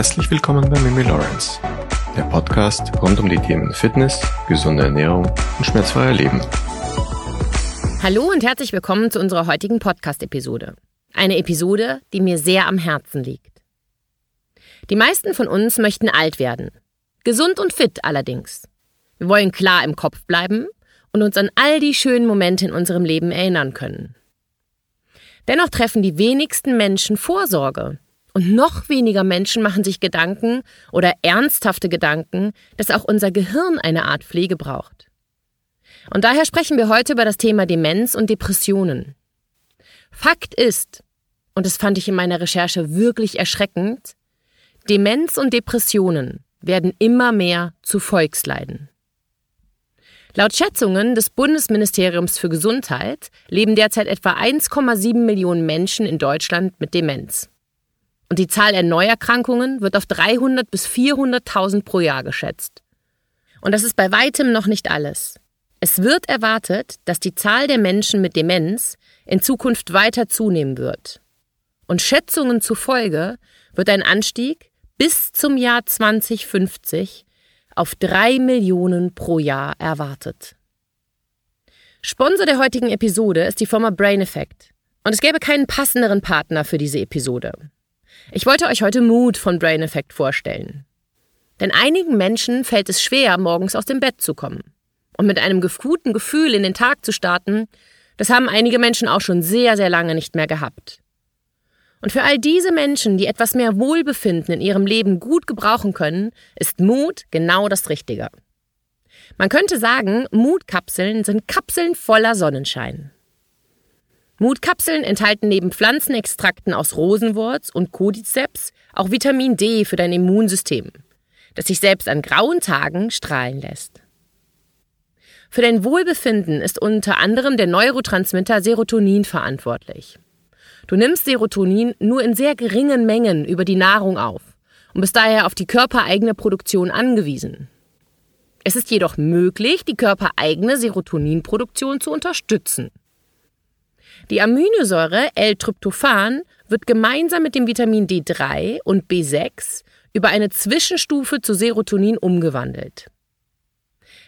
Herzlich willkommen bei Mimi Lawrence, der Podcast rund um die Themen Fitness, gesunde Ernährung und schmerzfreier Leben. Hallo und herzlich willkommen zu unserer heutigen Podcast-Episode. Eine Episode, die mir sehr am Herzen liegt. Die meisten von uns möchten alt werden. Gesund und fit allerdings. Wir wollen klar im Kopf bleiben und uns an all die schönen Momente in unserem Leben erinnern können. Dennoch treffen die wenigsten Menschen Vorsorge und noch weniger Menschen machen sich Gedanken oder ernsthafte Gedanken, dass auch unser Gehirn eine Art Pflege braucht. Und daher sprechen wir heute über das Thema Demenz und Depressionen. Fakt ist, und das fand ich in meiner Recherche wirklich erschreckend, Demenz und Depressionen werden immer mehr zu Volksleiden. Laut Schätzungen des Bundesministeriums für Gesundheit leben derzeit etwa 1,7 Millionen Menschen in Deutschland mit Demenz. Und die Zahl der Neuerkrankungen wird auf 300 bis 400.000 pro Jahr geschätzt. Und das ist bei weitem noch nicht alles. Es wird erwartet, dass die Zahl der Menschen mit Demenz in Zukunft weiter zunehmen wird. Und Schätzungen zufolge wird ein Anstieg bis zum Jahr 2050 auf drei Millionen pro Jahr erwartet. Sponsor der heutigen Episode ist die Firma Brain Effect. Und es gäbe keinen passenderen Partner für diese Episode. Ich wollte euch heute Mood von Brain Effect vorstellen. Denn einigen Menschen fällt es schwer, morgens aus dem Bett zu kommen. Und mit einem guten Gefühl in den Tag zu starten, das haben einige Menschen auch schon sehr, sehr lange nicht mehr gehabt. Und für all diese Menschen, die etwas mehr Wohlbefinden in ihrem Leben gut gebrauchen können, ist Mut genau das Richtige. Man könnte sagen, Mutkapseln sind Kapseln voller Sonnenschein. Mutkapseln enthalten neben Pflanzenextrakten aus Rosenwurz und Cordyceps auch Vitamin D für dein Immunsystem, das sich selbst an grauen Tagen strahlen lässt. Für dein Wohlbefinden ist unter anderem der Neurotransmitter Serotonin verantwortlich. Du nimmst Serotonin nur in sehr geringen Mengen über die Nahrung auf und bist daher auf die körpereigene Produktion angewiesen. Es ist jedoch möglich, die körpereigene Serotoninproduktion zu unterstützen. Die Aminosäure L-Tryptophan wird gemeinsam mit dem Vitamin D3 und B6 über eine Zwischenstufe zu Serotonin umgewandelt.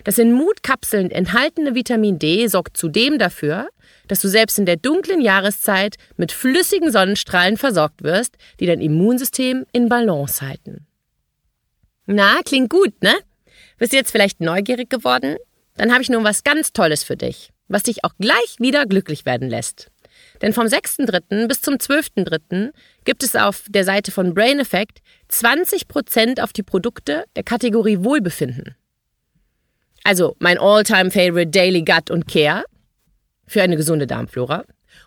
Das in Mutkapseln enthaltene Vitamin D sorgt zudem dafür, dass du selbst in der dunklen Jahreszeit mit flüssigen Sonnenstrahlen versorgt wirst, die dein Immunsystem in Balance halten. Na, klingt gut, ne? Bist du jetzt vielleicht neugierig geworden? Dann habe ich nun was ganz Tolles für dich, was dich auch gleich wieder glücklich werden lässt. Denn vom 6.3. bis zum 12.3. gibt es auf der Seite von Brain Effect 20% auf die Produkte der Kategorie Wohlbefinden. Also mein All-Time Favorite Daily Gut und Care für eine gesunde Darmflora.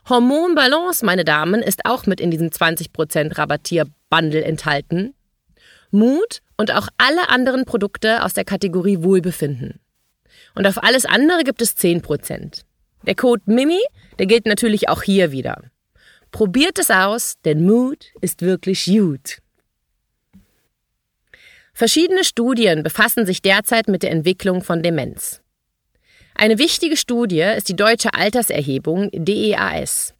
Hormonbalance, meine Damen, ist auch mit in diesem 20% Rabattierbundle enthalten. Mut und auch alle anderen Produkte aus der Kategorie Wohlbefinden. Und auf alles andere gibt es 10%. Der Code MIMI, der gilt natürlich auch hier wieder. Probiert es aus, denn Mut ist wirklich gut. Verschiedene Studien befassen sich derzeit mit der Entwicklung von Demenz. Eine wichtige Studie ist die Deutsche Alterserhebung DEAS.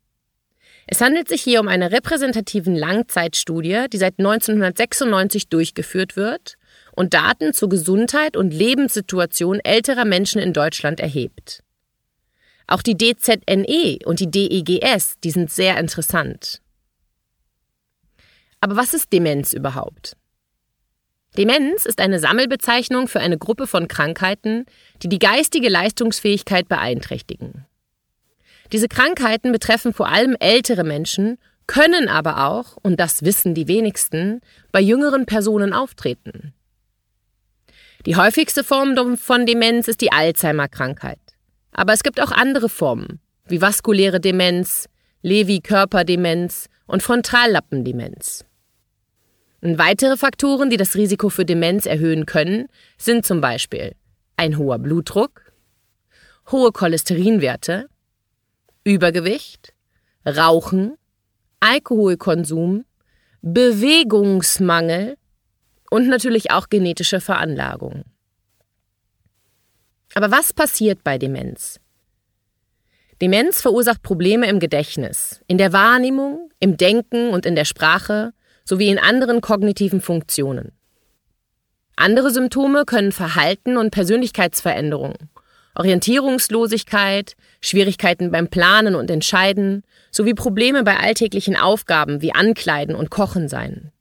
Es handelt sich hier um eine repräsentativen Langzeitstudie, die seit 1996 durchgeführt wird und Daten zur Gesundheit und Lebenssituation älterer Menschen in Deutschland erhebt. Auch die DZNE und die DEGS, die sind sehr interessant. Aber was ist Demenz überhaupt? Demenz ist eine Sammelbezeichnung für eine Gruppe von Krankheiten, die die geistige Leistungsfähigkeit beeinträchtigen. Diese Krankheiten betreffen vor allem ältere Menschen, können aber auch, und das wissen die wenigsten, bei jüngeren Personen auftreten. Die häufigste Form von Demenz ist die Alzheimer-Krankheit. Aber es gibt auch andere Formen, wie vaskuläre Demenz, Lewy-Körperdemenz und Frontallappendemenz. Und weitere Faktoren, die das Risiko für Demenz erhöhen können, sind zum Beispiel ein hoher Blutdruck, hohe Cholesterinwerte, Übergewicht, Rauchen, Alkoholkonsum, Bewegungsmangel und natürlich auch genetische Veranlagung. Aber was passiert bei Demenz? Demenz verursacht Probleme im Gedächtnis, in der Wahrnehmung, im Denken und in der Sprache sowie in anderen kognitiven Funktionen. Andere Symptome können Verhalten und Persönlichkeitsveränderungen, Orientierungslosigkeit, Schwierigkeiten beim Planen und Entscheiden sowie Probleme bei alltäglichen Aufgaben wie Ankleiden und Kochen sein.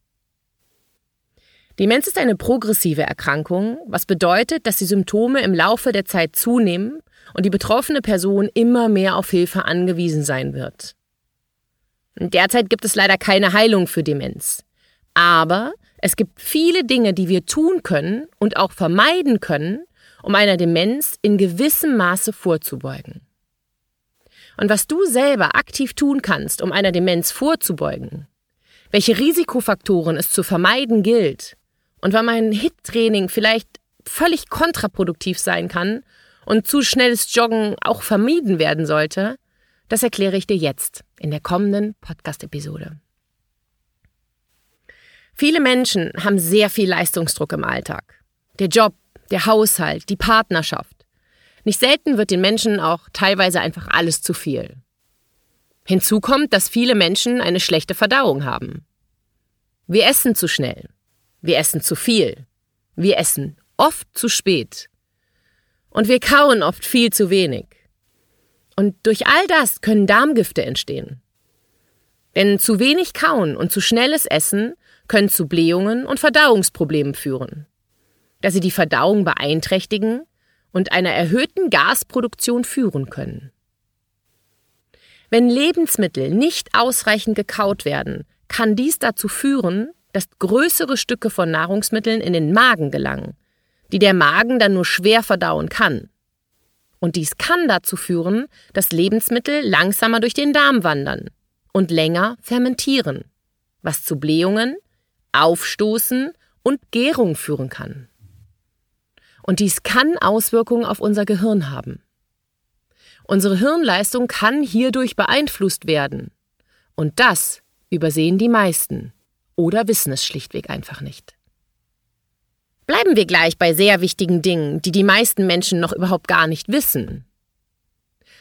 Demenz ist eine progressive Erkrankung, was bedeutet, dass die Symptome im Laufe der Zeit zunehmen und die betroffene Person immer mehr auf Hilfe angewiesen sein wird. Derzeit gibt es leider keine Heilung für Demenz. Aber es gibt viele Dinge, die wir tun können und auch vermeiden können, um einer Demenz in gewissem Maße vorzubeugen. Und was du selber aktiv tun kannst, um einer Demenz vorzubeugen, welche Risikofaktoren es zu vermeiden gilt und wann mein HIT-Training vielleicht völlig kontraproduktiv sein kann und zu schnelles Joggen auch vermieden werden sollte, das erkläre ich dir jetzt in der kommenden Podcast-Episode. Viele Menschen haben sehr viel Leistungsdruck im Alltag. Der Job, der Haushalt, die Partnerschaft. Nicht selten wird den Menschen auch teilweise einfach alles zu viel. Hinzu kommt, dass viele Menschen eine schlechte Verdauung haben. Wir essen zu schnell. Wir essen zu viel. Wir essen oft zu spät. Und wir kauen oft viel zu wenig. Und durch all das können Darmgifte entstehen. Denn zu wenig Kauen und zu schnelles Essen können zu Blähungen und Verdauungsproblemen führen, da sie die Verdauung beeinträchtigen und einer erhöhten Gasproduktion führen können. Wenn Lebensmittel nicht ausreichend gekaut werden, kann dies dazu führen, dass größere Stücke von Nahrungsmitteln in den Magen gelangen, die der Magen dann nur schwer verdauen kann. Und dies kann dazu führen, dass Lebensmittel langsamer durch den Darm wandern und länger fermentieren, was zu Blähungen, Aufstoßen und Gärung führen kann. Und dies kann Auswirkungen auf unser Gehirn haben. Unsere Hirnleistung kann hierdurch beeinflusst werden. Und das übersehen die meisten oder wissen es schlichtweg einfach nicht. Bleiben wir gleich bei sehr wichtigen Dingen, die die meisten Menschen noch überhaupt gar nicht wissen.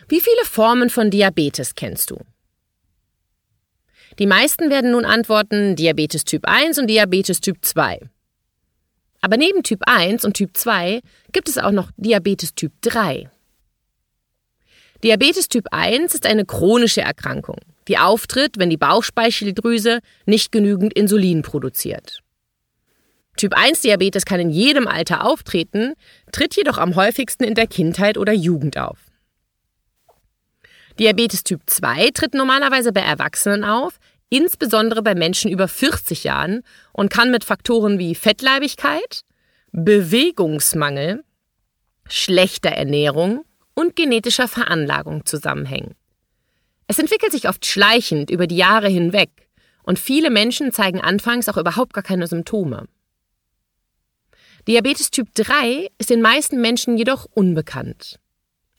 Wie viele Formen von Diabetes kennst du? Die meisten werden nun antworten Diabetes Typ 1 und Diabetes Typ 2. Aber neben Typ 1 und Typ 2 gibt es auch noch Diabetes Typ 3. Diabetes Typ 1 ist eine chronische Erkrankung, die auftritt, wenn die Bauchspeicheldrüse nicht genügend Insulin produziert. Typ 1 Diabetes kann in jedem Alter auftreten, tritt jedoch am häufigsten in der Kindheit oder Jugend auf. Diabetes Typ 2 tritt normalerweise bei Erwachsenen auf, insbesondere bei Menschen über 40 Jahren und kann mit Faktoren wie Fettleibigkeit, Bewegungsmangel, schlechter Ernährung und genetischer Veranlagung zusammenhängen. Es entwickelt sich oft schleichend über die Jahre hinweg und viele Menschen zeigen anfangs auch überhaupt gar keine Symptome. Diabetes Typ 3 ist den meisten Menschen jedoch unbekannt.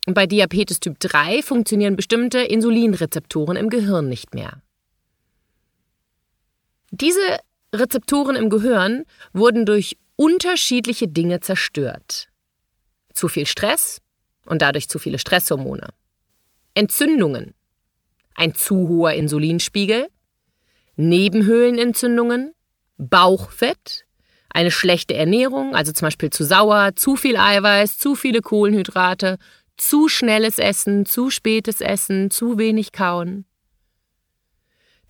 Und bei Diabetes Typ 3 funktionieren bestimmte Insulinrezeptoren im Gehirn nicht mehr. Diese Rezeptoren im Gehirn wurden durch unterschiedliche Dinge zerstört. Zu viel Stress und dadurch zu viele Stresshormone. Entzündungen. Ein zu hoher Insulinspiegel. Nebenhöhlenentzündungen. Bauchfett. Eine schlechte Ernährung, also zum Beispiel zu sauer, zu viel Eiweiß, zu viele Kohlenhydrate, zu schnelles Essen, zu spätes Essen, zu wenig Kauen.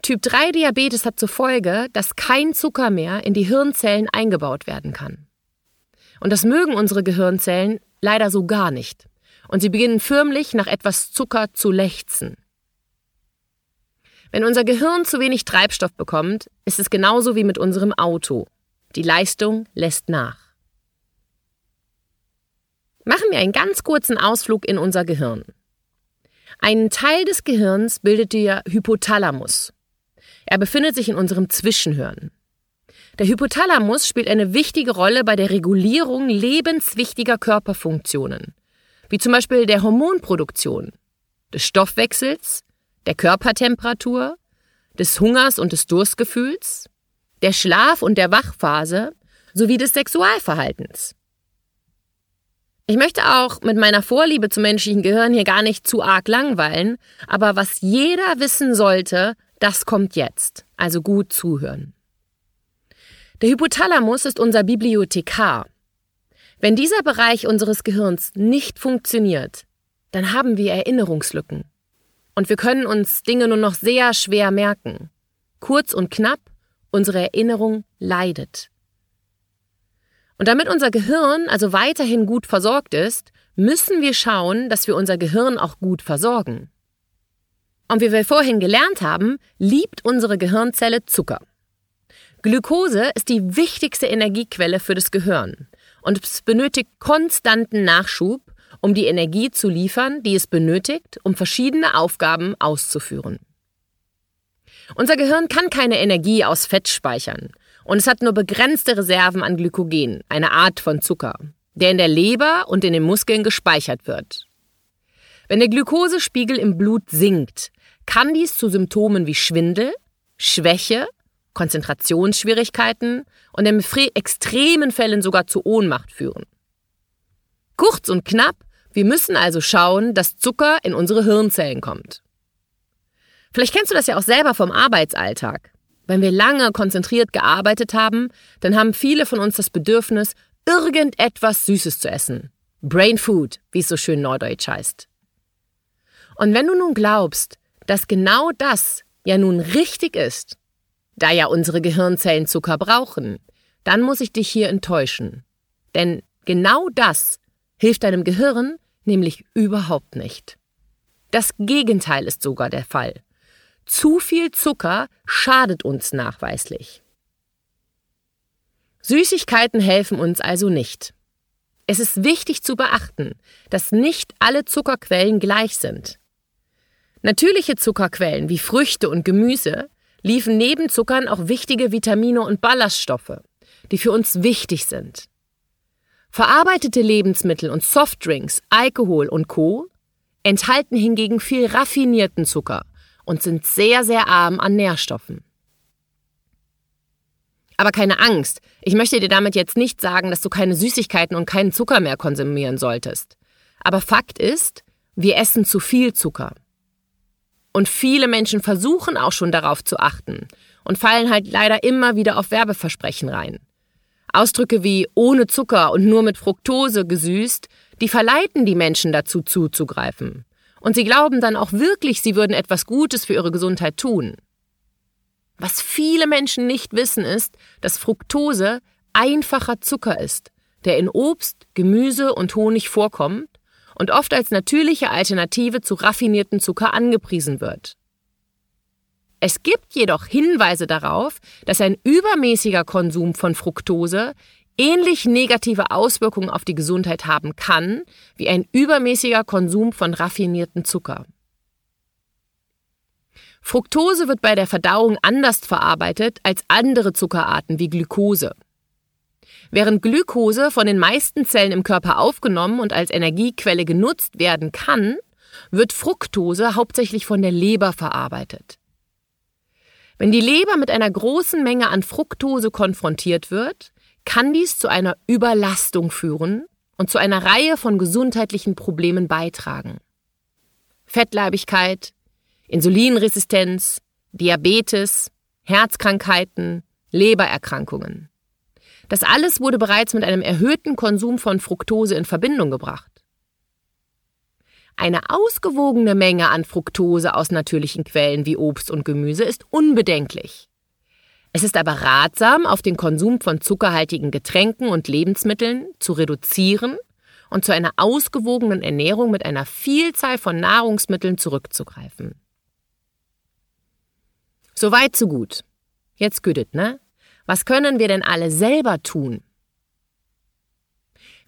Typ 3 Diabetes hat zur Folge, dass kein Zucker mehr in die Hirnzellen eingebaut werden kann. Und das mögen unsere Gehirnzellen leider so gar nicht. Und sie beginnen förmlich nach etwas Zucker zu lechzen. Wenn unser Gehirn zu wenig Treibstoff bekommt, ist es genauso wie mit unserem Auto. Die Leistung lässt nach. Machen wir einen ganz kurzen Ausflug in unser Gehirn. Einen Teil des Gehirns bildet der Hypothalamus. Er befindet sich in unserem Zwischenhirn. Der Hypothalamus spielt eine wichtige Rolle bei der Regulierung lebenswichtiger Körperfunktionen, wie zum Beispiel der Hormonproduktion, des Stoffwechsels, der Körpertemperatur, des Hungers und des Durstgefühls, der Schlaf- und der Wachphase sowie des Sexualverhaltens. Ich möchte auch mit meiner Vorliebe zum menschlichen Gehirn hier gar nicht zu arg langweilen, aber was jeder wissen sollte, das kommt jetzt. Also gut zuhören. Der Hypothalamus ist unser Bibliothekar. Wenn dieser Bereich unseres Gehirns nicht funktioniert, dann haben wir Erinnerungslücken. Und wir können uns Dinge nur noch sehr schwer merken. Kurz und knapp, unsere Erinnerung leidet. Und damit unser Gehirn also weiterhin gut versorgt ist, müssen wir schauen, dass wir unser Gehirn auch gut versorgen. Und wie wir vorhin gelernt haben, liebt unsere Gehirnzelle Zucker. Glukose ist die wichtigste Energiequelle für das Gehirn und es benötigt konstanten Nachschub, um die Energie zu liefern, die es benötigt, um verschiedene Aufgaben auszuführen. Unser Gehirn kann keine Energie aus Fett speichern und es hat nur begrenzte Reserven an Glykogen, eine Art von Zucker, der in der Leber und in den Muskeln gespeichert wird. Wenn der Glukosespiegel im Blut sinkt, kann dies zu Symptomen wie Schwindel, Schwäche Konzentrationsschwierigkeiten und in extremen Fällen sogar zu Ohnmacht führen. Kurz und knapp, wir müssen also schauen, dass Zucker in unsere Hirnzellen kommt. Vielleicht kennst du das ja auch selber vom Arbeitsalltag. Wenn wir lange konzentriert gearbeitet haben, dann haben viele von uns das Bedürfnis, irgendetwas Süßes zu essen. Brain Food, wie es so schön neudeutsch heißt. Und wenn du nun glaubst, dass genau das ja nun richtig ist, da ja unsere Gehirnzellen Zucker brauchen, dann muss ich dich hier enttäuschen. Denn genau das hilft deinem Gehirn nämlich überhaupt nicht. Das Gegenteil ist sogar der Fall. Zu viel Zucker schadet uns nachweislich. Süßigkeiten helfen uns also nicht. Es ist wichtig zu beachten, dass nicht alle Zuckerquellen gleich sind. Natürliche Zuckerquellen wie Früchte und Gemüse liefen neben Zuckern auch wichtige Vitamine und Ballaststoffe, die für uns wichtig sind. Verarbeitete Lebensmittel und Softdrinks, Alkohol und Co. enthalten hingegen viel raffinierten Zucker und sind sehr, sehr arm an Nährstoffen. Aber keine Angst, ich möchte dir damit jetzt nicht sagen, dass du keine Süßigkeiten und keinen Zucker mehr konsumieren solltest. Aber Fakt ist, wir essen zu viel Zucker. Und viele Menschen versuchen auch schon darauf zu achten und fallen halt leider immer wieder auf Werbeversprechen rein. Ausdrücke wie ohne Zucker und nur mit Fructose gesüßt, die verleiten die Menschen dazu zuzugreifen. Und sie glauben dann auch wirklich, sie würden etwas Gutes für ihre Gesundheit tun. Was viele Menschen nicht wissen ist, dass Fructose einfacher Zucker ist, der in Obst, Gemüse und Honig vorkommt und oft als natürliche Alternative zu raffinierten Zucker angepriesen wird. Es gibt jedoch Hinweise darauf, dass ein übermäßiger Konsum von Fructose ähnlich negative Auswirkungen auf die Gesundheit haben kann wie ein übermäßiger Konsum von raffinierten Zucker. Fructose wird bei der Verdauung anders verarbeitet als andere Zuckerarten wie Glukose. Während Glukose von den meisten Zellen im Körper aufgenommen und als Energiequelle genutzt werden kann, wird Fructose hauptsächlich von der Leber verarbeitet. Wenn die Leber mit einer großen Menge an Fructose konfrontiert wird, kann dies zu einer Überlastung führen und zu einer Reihe von gesundheitlichen Problemen beitragen. Fettleibigkeit, Insulinresistenz, Diabetes, Herzkrankheiten, Lebererkrankungen. Das alles wurde bereits mit einem erhöhten Konsum von Fructose in Verbindung gebracht. Eine ausgewogene Menge an Fructose aus natürlichen Quellen wie Obst und Gemüse ist unbedenklich. Es ist aber ratsam, auf den Konsum von zuckerhaltigen Getränken und Lebensmitteln zu reduzieren und zu einer ausgewogenen Ernährung mit einer Vielzahl von Nahrungsmitteln zurückzugreifen. Soweit so gut. Jetzt güdet, ne? Was können wir denn alle selber tun?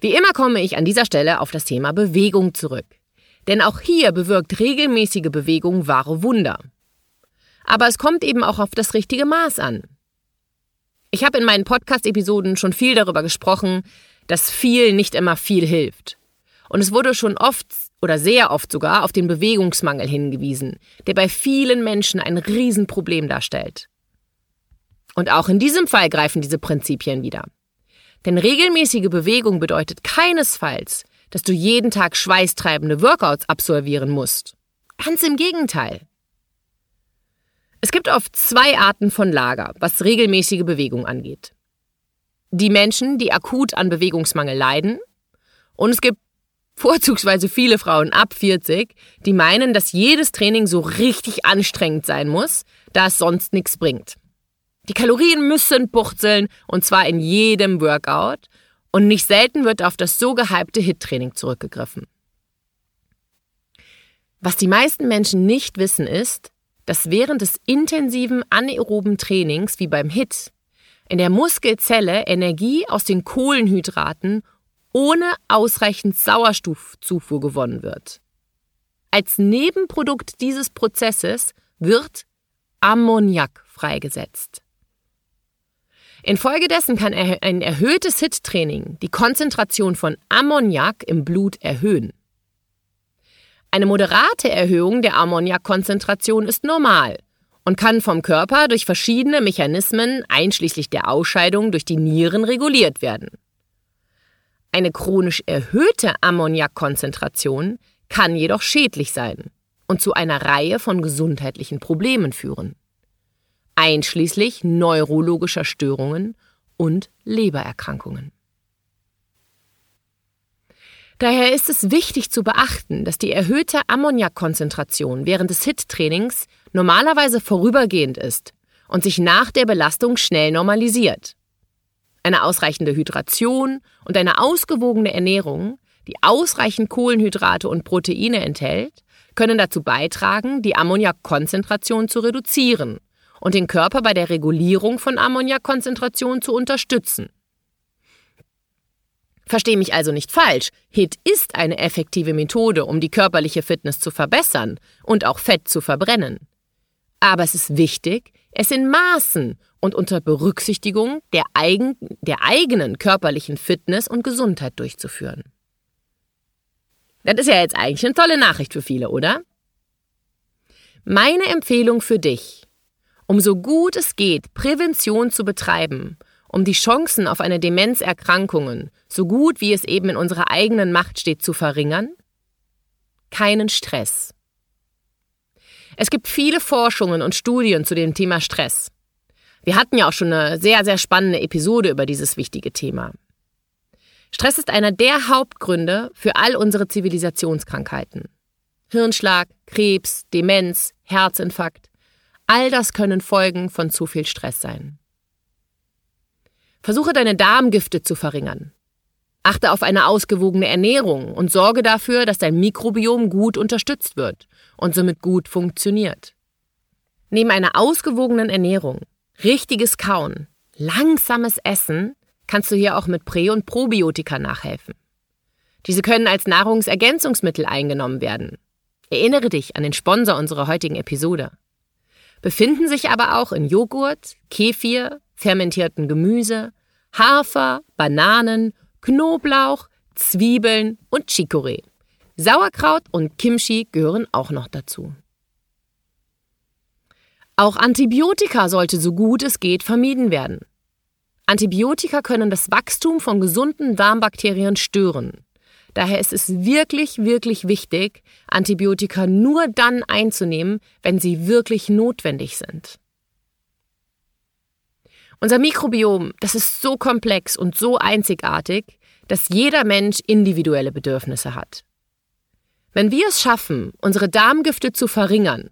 Wie immer komme ich an dieser Stelle auf das Thema Bewegung zurück. Denn auch hier bewirkt regelmäßige Bewegung wahre Wunder. Aber es kommt eben auch auf das richtige Maß an. Ich habe in meinen Podcast-Episoden schon viel darüber gesprochen, dass viel nicht immer viel hilft. Und es wurde schon oft oder sehr oft sogar auf den Bewegungsmangel hingewiesen, der bei vielen Menschen ein Riesenproblem darstellt. Und auch in diesem Fall greifen diese Prinzipien wieder. Denn regelmäßige Bewegung bedeutet keinesfalls, dass du jeden Tag schweißtreibende Workouts absolvieren musst. Ganz im Gegenteil. Es gibt oft zwei Arten von Lager, was regelmäßige Bewegung angeht. die Menschen, die akut an Bewegungsmangel leiden. Und es gibt vorzugsweise viele Frauen ab 40, die meinen, dass jedes Training so richtig anstrengend sein muss, da es sonst nichts bringt. Die Kalorien müssen purzeln und zwar in jedem Workout und nicht selten wird auf das so gehypte HIT-Training zurückgegriffen. Was die meisten Menschen nicht wissen ist, dass während des intensiven anaeroben Trainings wie beim HIT in der Muskelzelle Energie aus den Kohlenhydraten ohne ausreichend Sauerstoffzufuhr gewonnen wird. Als Nebenprodukt dieses Prozesses wird Ammoniak freigesetzt. Infolgedessen kann ein erhöhtes HIT-Training die Konzentration von Ammoniak im Blut erhöhen. Eine moderate Erhöhung der Ammoniakkonzentration ist normal und kann vom Körper durch verschiedene Mechanismen einschließlich der Ausscheidung durch die Nieren reguliert werden. Eine chronisch erhöhte Ammoniakkonzentration kann jedoch schädlich sein und zu einer Reihe von gesundheitlichen Problemen führen, einschließlich neurologischer Störungen und Lebererkrankungen. Daher ist es wichtig zu beachten, dass die erhöhte Ammoniakkonzentration während des HIT-Trainings normalerweise vorübergehend ist und sich nach der Belastung schnell normalisiert. Eine ausreichende Hydration und eine ausgewogene Ernährung, die ausreichend Kohlenhydrate und Proteine enthält, können dazu beitragen, die Ammoniakkonzentration zu reduzieren und den Körper bei der Regulierung von Ammoniakkonzentration zu unterstützen. Verstehe mich also nicht falsch, HIT ist eine effektive Methode, um die körperliche Fitness zu verbessern und auch Fett zu verbrennen. Aber es ist wichtig, es in Maßen und unter Berücksichtigung der, eigen, der eigenen körperlichen Fitness und Gesundheit durchzuführen. Das ist ja jetzt eigentlich eine tolle Nachricht für viele, oder? Meine Empfehlung für dich, um so gut es geht, Prävention zu betreiben um die Chancen auf eine Demenzerkrankungen so gut wie es eben in unserer eigenen Macht steht zu verringern? Keinen Stress. Es gibt viele Forschungen und Studien zu dem Thema Stress. Wir hatten ja auch schon eine sehr, sehr spannende Episode über dieses wichtige Thema. Stress ist einer der Hauptgründe für all unsere Zivilisationskrankheiten. Hirnschlag, Krebs, Demenz, Herzinfarkt, all das können Folgen von zu viel Stress sein. Versuche deine Darmgifte zu verringern. Achte auf eine ausgewogene Ernährung und sorge dafür, dass dein Mikrobiom gut unterstützt wird und somit gut funktioniert. Neben einer ausgewogenen Ernährung, richtiges Kauen, langsames Essen kannst du hier auch mit Prä- und Probiotika nachhelfen. Diese können als Nahrungsergänzungsmittel eingenommen werden. Erinnere dich an den Sponsor unserer heutigen Episode. Befinden sich aber auch in Joghurt, Kefir, fermentierten Gemüse, Hafer, Bananen, Knoblauch, Zwiebeln und Chicorée. Sauerkraut und Kimchi gehören auch noch dazu. Auch Antibiotika sollte so gut es geht vermieden werden. Antibiotika können das Wachstum von gesunden Darmbakterien stören. Daher ist es wirklich, wirklich wichtig, Antibiotika nur dann einzunehmen, wenn sie wirklich notwendig sind. Unser Mikrobiom, das ist so komplex und so einzigartig, dass jeder Mensch individuelle Bedürfnisse hat. Wenn wir es schaffen, unsere Darmgifte zu verringern,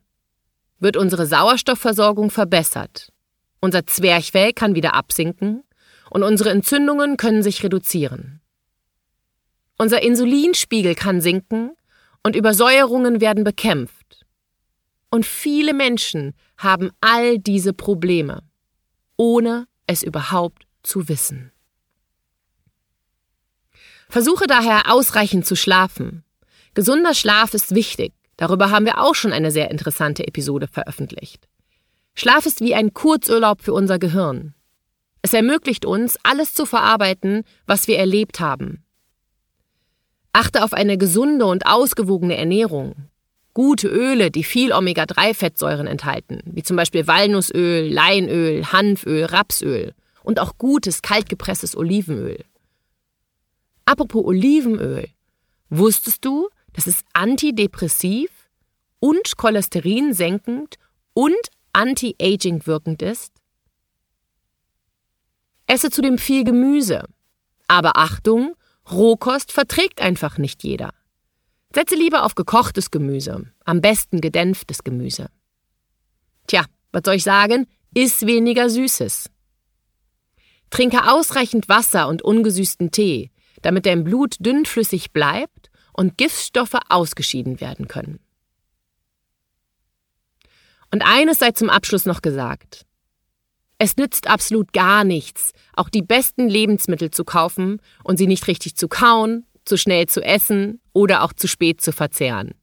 wird unsere Sauerstoffversorgung verbessert, unser Zwerchfell kann wieder absinken und unsere Entzündungen können sich reduzieren. Unser Insulinspiegel kann sinken und Übersäuerungen werden bekämpft. Und viele Menschen haben all diese Probleme ohne es überhaupt zu wissen. Versuche daher ausreichend zu schlafen. Gesunder Schlaf ist wichtig. Darüber haben wir auch schon eine sehr interessante Episode veröffentlicht. Schlaf ist wie ein Kurzurlaub für unser Gehirn. Es ermöglicht uns, alles zu verarbeiten, was wir erlebt haben. Achte auf eine gesunde und ausgewogene Ernährung gute Öle, die viel Omega-3-Fettsäuren enthalten, wie zum Beispiel Walnussöl, Leinöl, Hanföl, Rapsöl und auch gutes kaltgepresstes Olivenöl. Apropos Olivenöl, wusstest du, dass es antidepressiv und Cholesterin senkend und anti-aging wirkend ist? Esse zudem viel Gemüse. Aber Achtung, Rohkost verträgt einfach nicht jeder. Setze lieber auf gekochtes Gemüse, am besten gedämpftes Gemüse. Tja, was soll ich sagen? Iss weniger Süßes. Trinke ausreichend Wasser und ungesüßten Tee, damit dein Blut dünnflüssig bleibt und Giftstoffe ausgeschieden werden können. Und eines sei zum Abschluss noch gesagt. Es nützt absolut gar nichts, auch die besten Lebensmittel zu kaufen und sie nicht richtig zu kauen, zu schnell zu essen oder auch zu spät zu verzehren.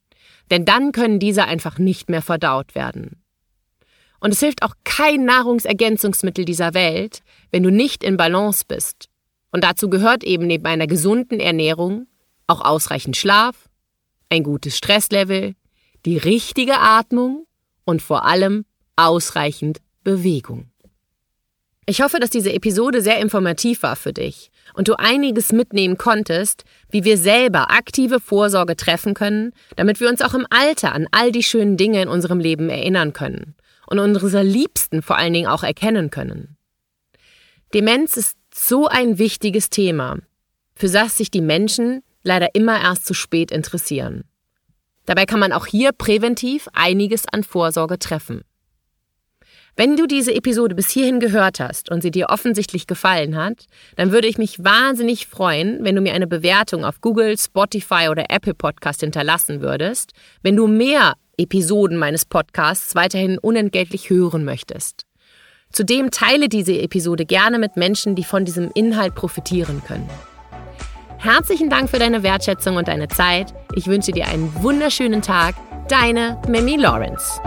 Denn dann können diese einfach nicht mehr verdaut werden. Und es hilft auch kein Nahrungsergänzungsmittel dieser Welt, wenn du nicht in Balance bist. Und dazu gehört eben neben einer gesunden Ernährung auch ausreichend Schlaf, ein gutes Stresslevel, die richtige Atmung und vor allem ausreichend Bewegung. Ich hoffe, dass diese Episode sehr informativ war für dich und du einiges mitnehmen konntest, wie wir selber aktive Vorsorge treffen können, damit wir uns auch im Alter an all die schönen Dinge in unserem Leben erinnern können und unsere Liebsten vor allen Dingen auch erkennen können. Demenz ist so ein wichtiges Thema, für das sich die Menschen leider immer erst zu spät interessieren. Dabei kann man auch hier präventiv einiges an Vorsorge treffen. Wenn du diese Episode bis hierhin gehört hast und sie dir offensichtlich gefallen hat, dann würde ich mich wahnsinnig freuen, wenn du mir eine Bewertung auf Google, Spotify oder Apple Podcast hinterlassen würdest, wenn du mehr Episoden meines Podcasts weiterhin unentgeltlich hören möchtest. Zudem teile diese Episode gerne mit Menschen, die von diesem Inhalt profitieren können. Herzlichen Dank für deine Wertschätzung und deine Zeit. Ich wünsche dir einen wunderschönen Tag. Deine Mimi Lawrence.